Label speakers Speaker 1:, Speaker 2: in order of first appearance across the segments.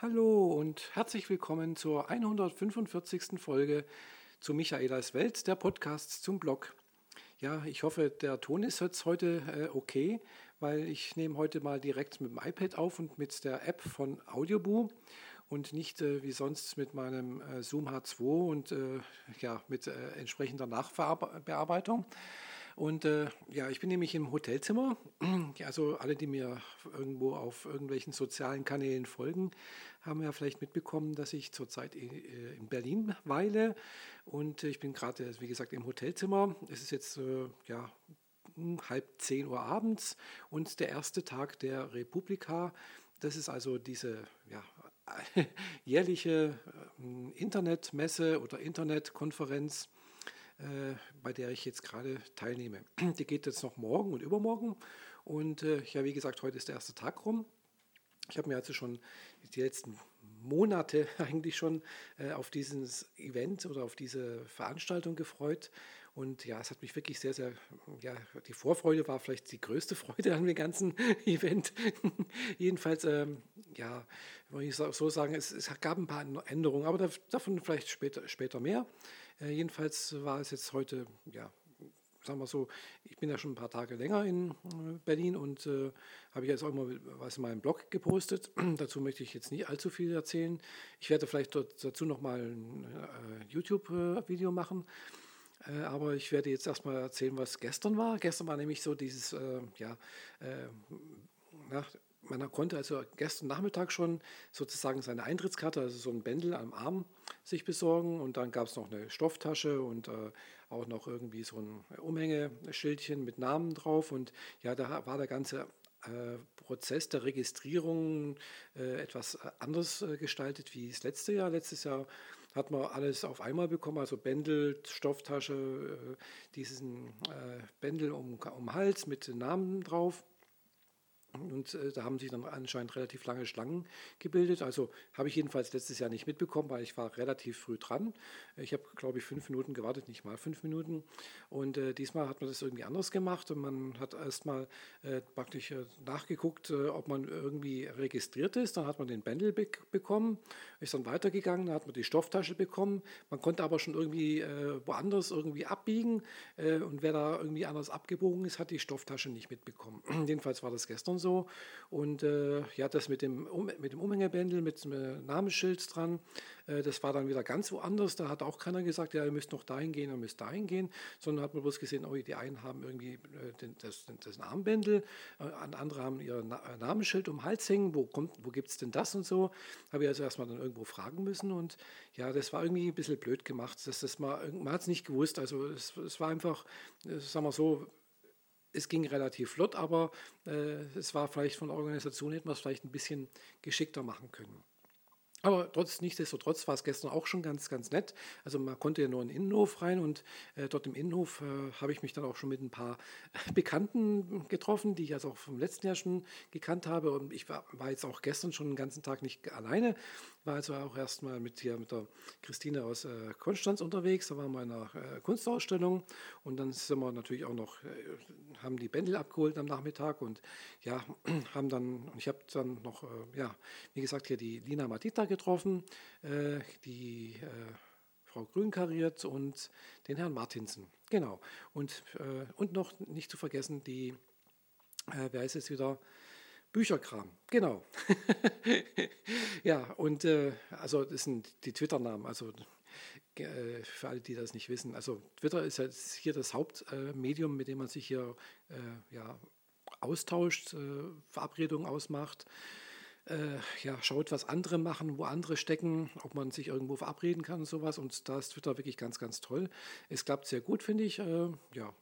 Speaker 1: Hallo und herzlich willkommen zur 145. Folge zu Michaelas Welt, der Podcast zum Blog. Ja, ich hoffe, der Ton ist jetzt heute äh, okay, weil ich nehme heute mal direkt mit dem iPad auf und mit der App von Audioboo und nicht äh, wie sonst mit meinem äh, Zoom H2 und äh, ja, mit äh, entsprechender Nachbearbeitung. Und äh, ja, ich bin nämlich im Hotelzimmer. Also alle, die mir irgendwo auf irgendwelchen sozialen Kanälen folgen, haben ja vielleicht mitbekommen, dass ich zurzeit äh, in Berlin weile. Und ich bin gerade, wie gesagt, im Hotelzimmer. Es ist jetzt äh, ja, halb zehn Uhr abends und der erste Tag der Republika. Das ist also diese ja, jährliche äh, Internetmesse oder Internetkonferenz äh, bei der ich jetzt gerade teilnehme. Die geht jetzt noch morgen und übermorgen. Und äh, ja, wie gesagt, heute ist der erste Tag rum. Ich habe mir also schon die letzten Monate eigentlich schon äh, auf dieses Event oder auf diese Veranstaltung gefreut. Und ja, es hat mich wirklich sehr, sehr, ja, die Vorfreude war vielleicht die größte Freude an dem ganzen Event. Jedenfalls, ähm, ja, wollte ich so sagen, es, es, gab ein paar Änderungen, aber davon vielleicht später, später mehr. Äh, jedenfalls war es jetzt heute, ja, sagen wir so, ich bin ja schon ein paar Tage länger in äh, Berlin und äh, habe jetzt auch mal was in meinem Blog gepostet. dazu möchte ich jetzt nicht allzu viel erzählen. Ich werde vielleicht dort, dazu nochmal ein äh, YouTube-Video machen. Äh, aber ich werde jetzt erstmal erzählen, was gestern war. Gestern war nämlich so dieses, äh, ja, nach, man konnte also gestern Nachmittag schon sozusagen seine Eintrittskarte, also so ein Bändel am Arm, sich besorgen. Und dann gab es noch eine Stofftasche und äh, auch noch irgendwie so ein Umhängeschildchen mit Namen drauf. Und ja, da war der ganze äh, Prozess der Registrierung äh, etwas anders äh, gestaltet wie das letzte Jahr. Letztes Jahr hat man alles auf einmal bekommen, also Bändel, Stofftasche, äh, diesen äh, Bändel um, um Hals mit Namen drauf. Und äh, da haben sich dann anscheinend relativ lange Schlangen gebildet. Also habe ich jedenfalls letztes Jahr nicht mitbekommen, weil ich war relativ früh dran. Ich habe, glaube ich, fünf Minuten gewartet, nicht mal fünf Minuten. Und äh, diesmal hat man das irgendwie anders gemacht und man hat erstmal äh, praktisch äh, nachgeguckt, äh, ob man irgendwie registriert ist. Dann hat man den Bändel be bekommen, ist dann weitergegangen, dann hat man die Stofftasche bekommen. Man konnte aber schon irgendwie äh, woanders irgendwie abbiegen und wer da irgendwie anders abgebogen ist, hat die Stofftasche nicht mitbekommen. Jedenfalls war das gestern so so. Und äh, ja, das mit dem, um, mit dem Umhängebändel, mit dem äh, Namensschild dran, äh, das war dann wieder ganz woanders. Da hat auch keiner gesagt, ja, ihr müsst noch dahin gehen, ihr müsst dahin gehen, sondern hat man bloß gesehen, oh, die einen haben irgendwie äh, den, das, das Armbändel, äh, andere haben ihr Na äh, Namensschild um den Hals hängen, wo, wo gibt es denn das und so. Habe ich also erstmal dann irgendwo fragen müssen und ja, das war irgendwie ein bisschen blöd gemacht. Das, das mal, man hat es nicht gewusst, also es, es war einfach, sagen wir so, es ging relativ flott, aber äh, es war vielleicht von der Organisation hätten wir es vielleicht ein bisschen geschickter machen können. Aber trotz, nichtsdestotrotz war es gestern auch schon ganz, ganz nett. Also man konnte ja nur in den Innenhof rein und äh, dort im Innenhof äh, habe ich mich dann auch schon mit ein paar Bekannten getroffen, die ich also auch vom letzten Jahr schon gekannt habe. Und ich war, war jetzt auch gestern schon den ganzen Tag nicht alleine, war also auch erstmal mit mit der Christine aus äh, Konstanz unterwegs. Da waren wir in einer äh, Kunstausstellung und dann sind wir natürlich auch noch, äh, haben die Bändel abgeholt am Nachmittag und ja, haben dann, und ich habe dann noch, äh, ja, wie gesagt, hier die Lina Matita getroffen, äh, die äh, Frau Grünkariert und den Herrn Martinsen. Genau. Und, und noch nicht zu vergessen, die, wer ist jetzt wieder? Bücherkram, genau. ja, und äh, also das sind die Twitter-Namen, also äh, für alle, die das nicht wissen. Also Twitter ist jetzt hier das Hauptmedium, mit dem man sich hier ja, austauscht, Verabredungen ausmacht äh, ja, schaut, was andere machen, wo andere stecken, ob man sich irgendwo verabreden kann und sowas. Und da ist Twitter wirklich ganz, ganz toll. Es klappt sehr gut, finde ich. Äh, ja,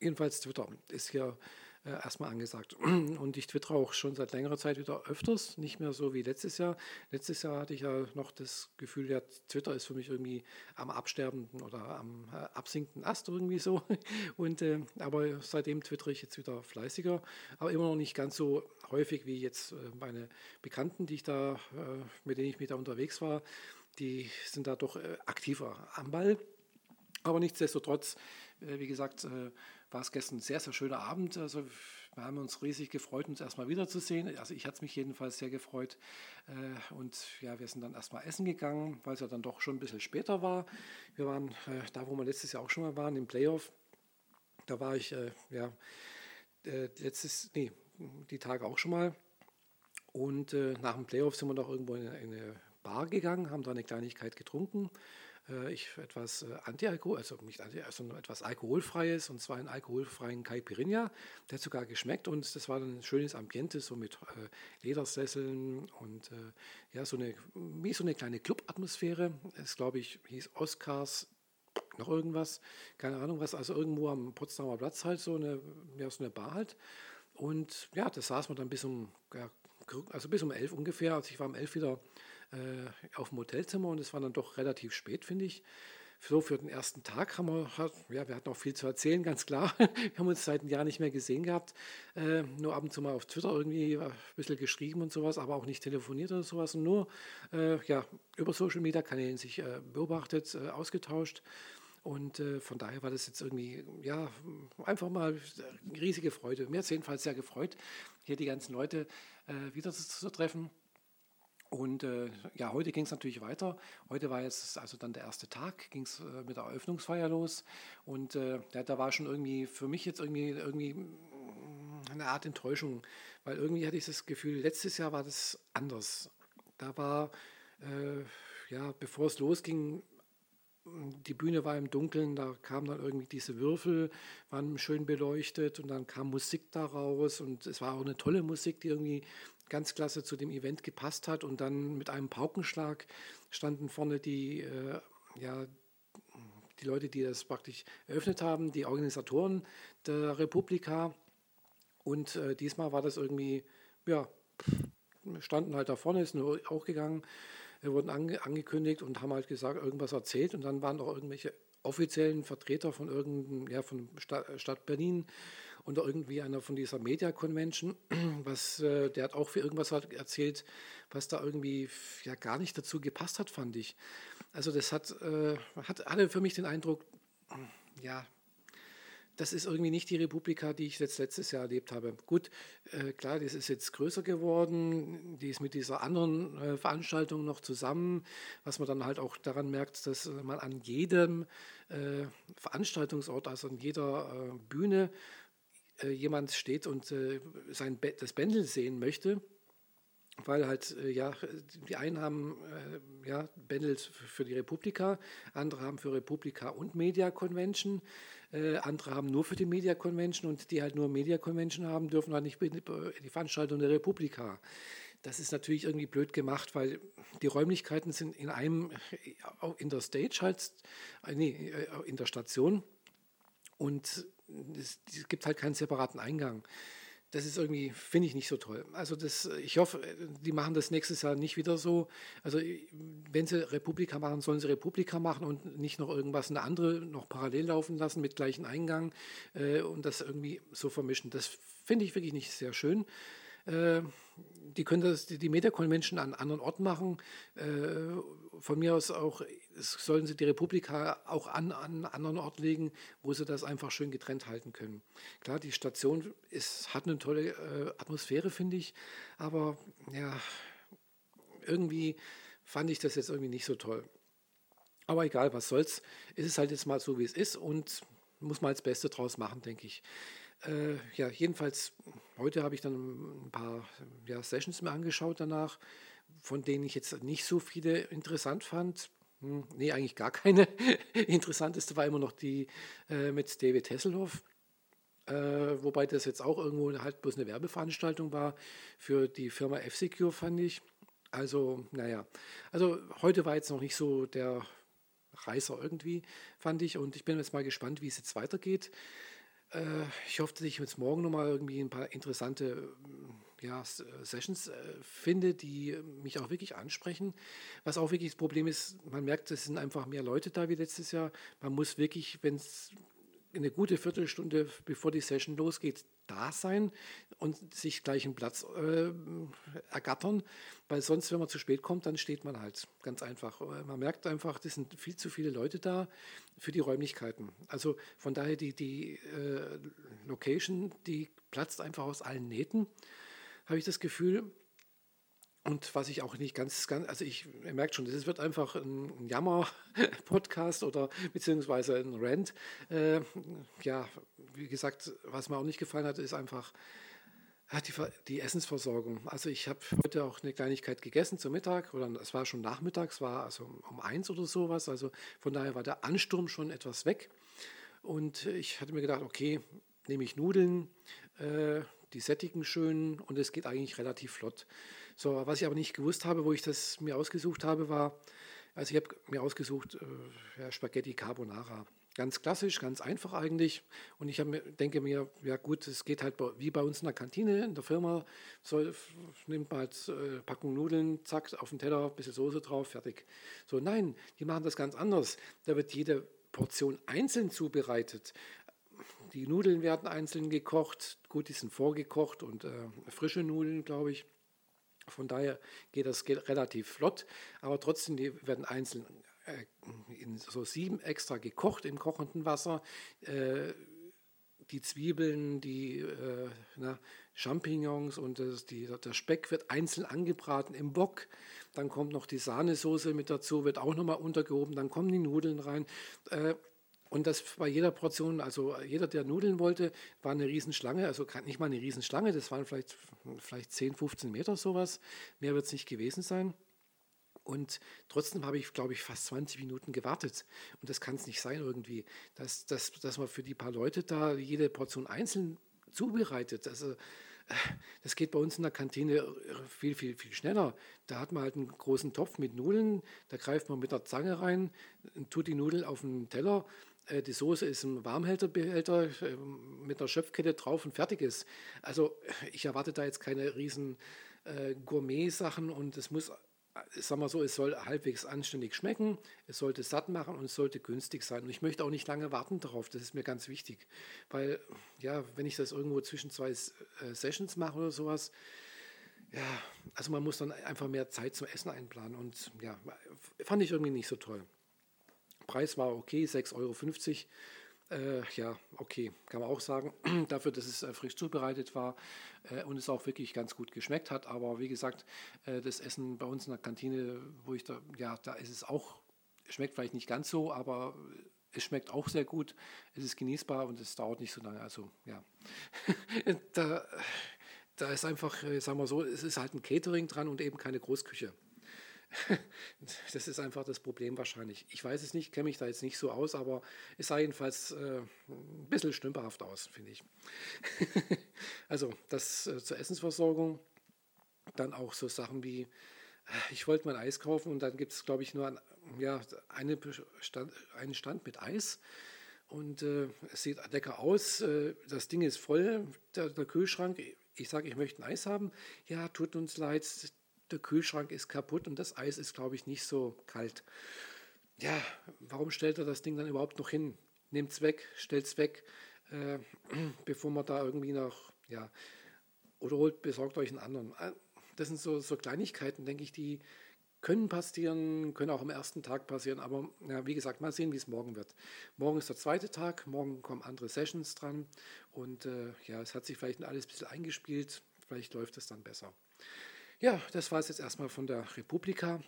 Speaker 1: jedenfalls Twitter ist hier äh, erstmal angesagt. Und ich twittere auch schon seit längerer Zeit wieder öfters, nicht mehr so wie letztes Jahr. Letztes Jahr hatte ich ja noch das Gefühl, ja, Twitter ist für mich irgendwie am absterbenden oder am äh, absinkenden Ast irgendwie so. Und, äh, aber seitdem twittere ich jetzt wieder fleißiger, aber immer noch nicht ganz so häufig wie jetzt äh, meine Bekannten, die ich da, äh, mit denen ich mich da unterwegs war. Die sind da doch äh, aktiver am Ball. Aber nichtsdestotrotz, wie gesagt, war es gestern ein sehr, sehr schöner Abend. Also wir haben uns riesig gefreut, uns erstmal wiederzusehen. Also ich hatte mich jedenfalls sehr gefreut. Äh, und ja, wir sind dann erstmal essen gegangen, weil es ja dann doch schon ein bisschen später war. Wir waren äh, da, wo wir letztes Jahr auch schon mal waren, im Playoff. Da war ich äh, ja letztes, nee, die Tage auch schon mal. Und nach dem Playoff sind wir noch irgendwo in eine Bar gegangen, haben da eine Kleinigkeit getrunken äh, ich etwas äh, Anti-Alkohol, also nicht Anti, sondern etwas Alkoholfreies und zwar einen alkoholfreien Caipirinha. Der hat sogar geschmeckt und das war dann ein schönes Ambiente, so mit äh, Ledersesseln und äh, ja, so eine, wie so eine kleine Club-Atmosphäre. Es glaube ich hieß Oscars noch irgendwas, keine Ahnung was, also irgendwo am Potsdamer Platz halt so eine, ja, so eine Bar halt. Und ja, da saß man dann bis um, ja, also bis um elf ungefähr. Also ich war um elf wieder auf dem Hotelzimmer und es war dann doch relativ spät, finde ich. So für den ersten Tag haben wir, ja, wir hatten auch viel zu erzählen, ganz klar. Wir haben uns seit einem Jahr nicht mehr gesehen gehabt. Äh, nur ab und zu mal auf Twitter irgendwie ein bisschen geschrieben und sowas, aber auch nicht telefoniert oder sowas. Und nur äh, ja, über Social Media Kanälen sich äh, beobachtet, äh, ausgetauscht. Und äh, von daher war das jetzt irgendwie, ja, einfach mal eine riesige Freude. Mir hat es jedenfalls sehr gefreut, hier die ganzen Leute äh, wieder zu, zu treffen. Und äh, ja, heute ging es natürlich weiter. Heute war jetzt also dann der erste Tag, ging es äh, mit der Eröffnungsfeier los. Und äh, da war schon irgendwie für mich jetzt irgendwie, irgendwie mm, eine Art Enttäuschung, weil irgendwie hatte ich das Gefühl, letztes Jahr war das anders. Da war, äh, ja, bevor es losging, die Bühne war im Dunkeln, da kamen dann irgendwie diese Würfel, waren schön beleuchtet und dann kam Musik daraus und es war auch eine tolle Musik, die irgendwie ganz klasse zu dem Event gepasst hat. Und dann mit einem Paukenschlag standen vorne die, äh, ja, die Leute, die das praktisch eröffnet haben, die Organisatoren der Republika. Und äh, diesmal war das irgendwie, ja, standen halt da vorne, ist nur auch gegangen, wurden ange angekündigt und haben halt gesagt, irgendwas erzählt. Und dann waren auch irgendwelche offiziellen Vertreter von irgendeinem, ja, von Stadt, Stadt Berlin und irgendwie einer von dieser Media Convention, was, äh, der hat auch für irgendwas halt erzählt, was da irgendwie ja gar nicht dazu gepasst hat, fand ich. Also das hat, äh, hat hatte für mich den Eindruck, ja, das ist irgendwie nicht die Republika, die ich jetzt letztes Jahr erlebt habe. Gut, äh, klar, das ist jetzt größer geworden, die ist mit dieser anderen äh, Veranstaltung noch zusammen, was man dann halt auch daran merkt, dass man an jedem äh, Veranstaltungsort, also an jeder äh, Bühne, äh, jemand steht und äh, sein Be das Bändel sehen möchte, weil halt, äh, ja, die einen haben äh, ja, Bändel für die Republika, andere haben für Republika und Media Convention, äh, andere haben nur für die Media Convention und die halt nur Media Convention haben, dürfen halt nicht die Veranstaltung der Republika. Das ist natürlich irgendwie blöd gemacht, weil die Räumlichkeiten sind in einem, in der Stage halt, nee, in der Station und es, es gibt halt keinen separaten Eingang. Das ist irgendwie, finde ich nicht so toll. Also das, ich hoffe, die machen das nächstes Jahr nicht wieder so. Also wenn sie Republika machen, sollen sie Republika machen und nicht noch irgendwas eine andere noch parallel laufen lassen mit gleichen Eingang äh, und das irgendwie so vermischen. Das finde ich wirklich nicht sehr schön. Äh, die können das, die Media Convention an anderen Orten machen. Äh, von mir aus auch sollen sie die Republika auch an, an anderen Ort legen, wo sie das einfach schön getrennt halten können. Klar, die Station ist, hat eine tolle äh, Atmosphäre, finde ich, aber ja, irgendwie fand ich das jetzt irgendwie nicht so toll. Aber egal, was soll's, ist es halt jetzt mal so, wie es ist und muss man das Beste draus machen, denke ich. Äh, ja, jedenfalls, heute habe ich dann ein paar ja, Sessions mir angeschaut danach, von denen ich jetzt nicht so viele interessant fand. Hm, nee, eigentlich gar keine. Interessanteste war immer noch die äh, mit David Hasselhoff. Äh, wobei das jetzt auch irgendwo halt bloß eine Werbeveranstaltung war für die Firma F-Secure, fand ich. Also, naja. Also, heute war jetzt noch nicht so der Reißer irgendwie, fand ich. Und ich bin jetzt mal gespannt, wie es jetzt weitergeht. Äh, ich hoffe, dass ich jetzt morgen nochmal irgendwie ein paar interessante ja, Sessions äh, finde, die mich auch wirklich ansprechen. Was auch wirklich das Problem ist, man merkt, es sind einfach mehr Leute da wie letztes Jahr. Man muss wirklich, wenn es eine gute Viertelstunde bevor die Session losgeht, da sein und sich gleich einen Platz äh, ergattern, weil sonst, wenn man zu spät kommt, dann steht man halt ganz einfach. Man merkt einfach, es sind viel zu viele Leute da für die Räumlichkeiten. Also von daher die, die äh, Location, die platzt einfach aus allen Nähten, habe ich das Gefühl. Und was ich auch nicht ganz, ganz also ich merke schon, das wird einfach ein Jammer-Podcast oder beziehungsweise ein Rant. Äh, ja, wie gesagt, was mir auch nicht gefallen hat, ist einfach die, die Essensversorgung. Also ich habe heute auch eine Kleinigkeit gegessen zum Mittag oder es war schon Nachmittag, es war also um eins oder sowas. Also von daher war der Ansturm schon etwas weg. Und ich hatte mir gedacht, okay, nehme ich Nudeln, äh, die sättigen schön und es geht eigentlich relativ flott. So, was ich aber nicht gewusst habe, wo ich das mir ausgesucht habe, war, also ich habe mir ausgesucht äh, ja, Spaghetti Carbonara. Ganz klassisch, ganz einfach eigentlich. Und ich mir, denke mir, ja gut, es geht halt wie bei uns in der Kantine, in der Firma. So, nimmt man halt äh, Packung Nudeln, zack, auf den Teller, bisschen Soße drauf, fertig. So, nein, die machen das ganz anders. Da wird jede Portion einzeln zubereitet. Die Nudeln werden einzeln gekocht. Gut, die sind vorgekocht und äh, frische Nudeln, glaube ich. Von daher geht das relativ flott, aber trotzdem, die werden einzeln äh, in so sieben extra gekocht im kochenden Wasser. Äh, die Zwiebeln, die äh, na, Champignons und das, die, der Speck wird einzeln angebraten im Bock. Dann kommt noch die Sahnesoße mit dazu, wird auch nochmal untergehoben. Dann kommen die Nudeln rein. Äh, und das bei jeder Portion, also jeder, der Nudeln wollte, war eine Riesenschlange, also nicht mal eine Riesenschlange, das waren vielleicht, vielleicht 10, 15 Meter sowas. Mehr wird es nicht gewesen sein. Und trotzdem habe ich, glaube ich, fast 20 Minuten gewartet. Und das kann es nicht sein irgendwie, dass, dass, dass man für die paar Leute da jede Portion einzeln zubereitet. Also das geht bei uns in der Kantine viel, viel, viel schneller. Da hat man halt einen großen Topf mit Nudeln, da greift man mit der Zange rein, tut die Nudeln auf den Teller, äh, die Soße ist im Warmhälterbehälter äh, mit einer Schöpfkette drauf und fertig ist. Also ich erwarte da jetzt keine riesen äh, Gourmet-Sachen und es muss, sagen wir so, es soll halbwegs anständig schmecken, es sollte satt machen und es sollte günstig sein. Und ich möchte auch nicht lange warten darauf, das ist mir ganz wichtig. Weil, ja, wenn ich das irgendwo zwischen zwei Sessions mache oder sowas, ja, also man muss dann einfach mehr Zeit zum Essen einplanen und ja, fand ich irgendwie nicht so toll. Preis war okay, 6,50 Euro. Äh, ja, okay, kann man auch sagen. Dafür, dass es äh, frisch zubereitet war äh, und es auch wirklich ganz gut geschmeckt hat. Aber wie gesagt, äh, das Essen bei uns in der Kantine, wo ich da, ja, da ist es auch, schmeckt vielleicht nicht ganz so, aber es schmeckt auch sehr gut. Es ist genießbar und es dauert nicht so lange. Also, ja, da, da ist einfach, äh, sagen wir so, es ist halt ein Catering dran und eben keine Großküche. das ist einfach das Problem wahrscheinlich. Ich weiß es nicht, kenne mich da jetzt nicht so aus, aber es sah jedenfalls äh, ein bisschen stümperhaft aus, finde ich. also das äh, zur Essensversorgung. Dann auch so Sachen wie, äh, ich wollte mein Eis kaufen und dann gibt es, glaube ich, nur ein, ja, eine Stand, einen Stand mit Eis. Und äh, es sieht lecker aus, äh, das Ding ist voll, der, der Kühlschrank. Ich sage, ich möchte ein Eis haben. Ja, tut uns leid, der Kühlschrank ist kaputt und das Eis ist, glaube ich, nicht so kalt. Ja, warum stellt er das Ding dann überhaupt noch hin? Nehmt es weg, stellt es weg, äh, bevor man da irgendwie noch, ja, oder holt, besorgt euch einen anderen. Äh, das sind so, so Kleinigkeiten, denke ich, die können passieren, können auch am ersten Tag passieren, aber ja, wie gesagt, mal sehen, wie es morgen wird. Morgen ist der zweite Tag, morgen kommen andere Sessions dran und äh, ja, es hat sich vielleicht alles ein bisschen eingespielt, vielleicht läuft es dann besser. Ja, das war es jetzt erstmal von der Republika.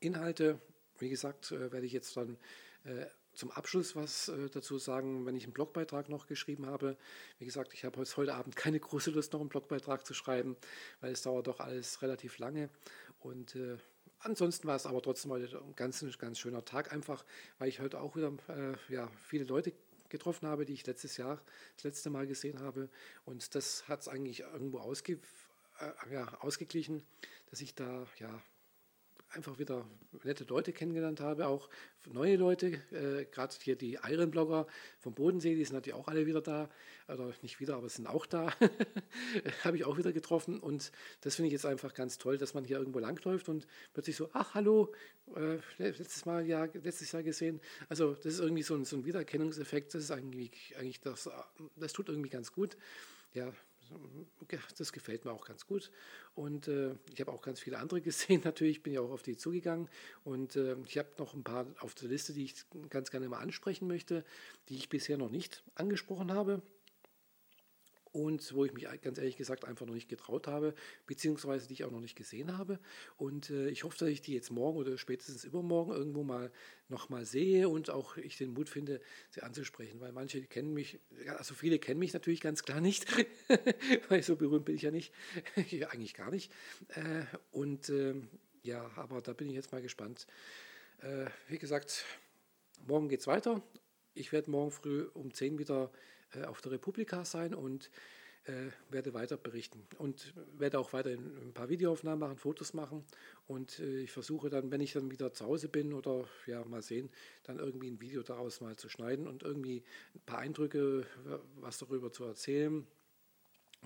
Speaker 1: Inhalte, wie gesagt, äh, werde ich jetzt dann äh, zum Abschluss was äh, dazu sagen, wenn ich einen Blogbeitrag noch geschrieben habe. Wie gesagt, ich habe heute Abend keine große Lust, noch einen Blogbeitrag zu schreiben, weil es dauert doch alles relativ lange. Und äh, ansonsten war es aber trotzdem heute ein ganz, ganz schöner Tag, einfach weil ich heute auch wieder äh, ja, viele Leute getroffen habe, die ich letztes Jahr das letzte Mal gesehen habe. Und das hat es eigentlich irgendwo ausge, äh, ja, ausgeglichen, dass ich da ja einfach wieder nette Leute kennengelernt habe, auch neue Leute, äh, gerade hier die Iron-Blogger vom Bodensee, die sind natürlich auch alle wieder da, oder nicht wieder, aber sind auch da, habe ich auch wieder getroffen und das finde ich jetzt einfach ganz toll, dass man hier irgendwo langläuft und plötzlich so, ach hallo, äh, letztes Mal ja, letztes Jahr gesehen, also das ist irgendwie so ein, so ein Wiedererkennungseffekt, das ist eigentlich, eigentlich das, das tut irgendwie ganz gut, ja, das gefällt mir auch ganz gut. Und äh, ich habe auch ganz viele andere gesehen. Natürlich bin ich auch auf die zugegangen. Und äh, ich habe noch ein paar auf der Liste, die ich ganz gerne mal ansprechen möchte, die ich bisher noch nicht angesprochen habe und wo ich mich ganz ehrlich gesagt einfach noch nicht getraut habe, beziehungsweise die ich auch noch nicht gesehen habe. Und äh, ich hoffe, dass ich die jetzt morgen oder spätestens übermorgen irgendwo mal nochmal sehe und auch ich den Mut finde, sie anzusprechen, weil manche kennen mich, also viele kennen mich natürlich ganz klar nicht, weil so berühmt bin ich ja nicht, eigentlich gar nicht. Äh, und äh, ja, aber da bin ich jetzt mal gespannt. Äh, wie gesagt, morgen geht es weiter. Ich werde morgen früh um 10 wieder auf der Republika sein und äh, werde weiter berichten. Und werde auch weiter ein paar Videoaufnahmen machen, Fotos machen. Und äh, ich versuche dann, wenn ich dann wieder zu Hause bin oder ja mal sehen, dann irgendwie ein Video daraus mal zu schneiden und irgendwie ein paar Eindrücke, was darüber zu erzählen,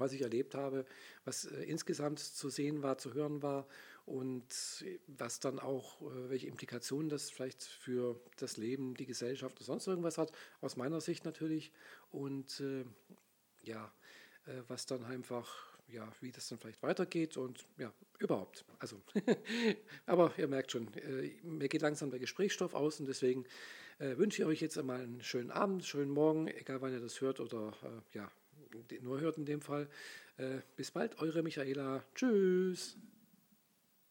Speaker 1: was ich erlebt habe, was äh, insgesamt zu sehen war, zu hören war und was dann auch, äh, welche Implikationen das vielleicht für das Leben, die Gesellschaft oder sonst irgendwas hat, aus meiner Sicht natürlich. Und äh, ja, äh, was dann einfach, ja, wie das dann vielleicht weitergeht und ja, überhaupt. Also, aber ihr merkt schon, äh, mir geht langsam der Gesprächsstoff aus und deswegen äh, wünsche ich euch jetzt einmal einen schönen Abend, schönen Morgen, egal wann ihr das hört oder ja, nur hört in dem Fall. bis bald, eure Michaela. Tschüss.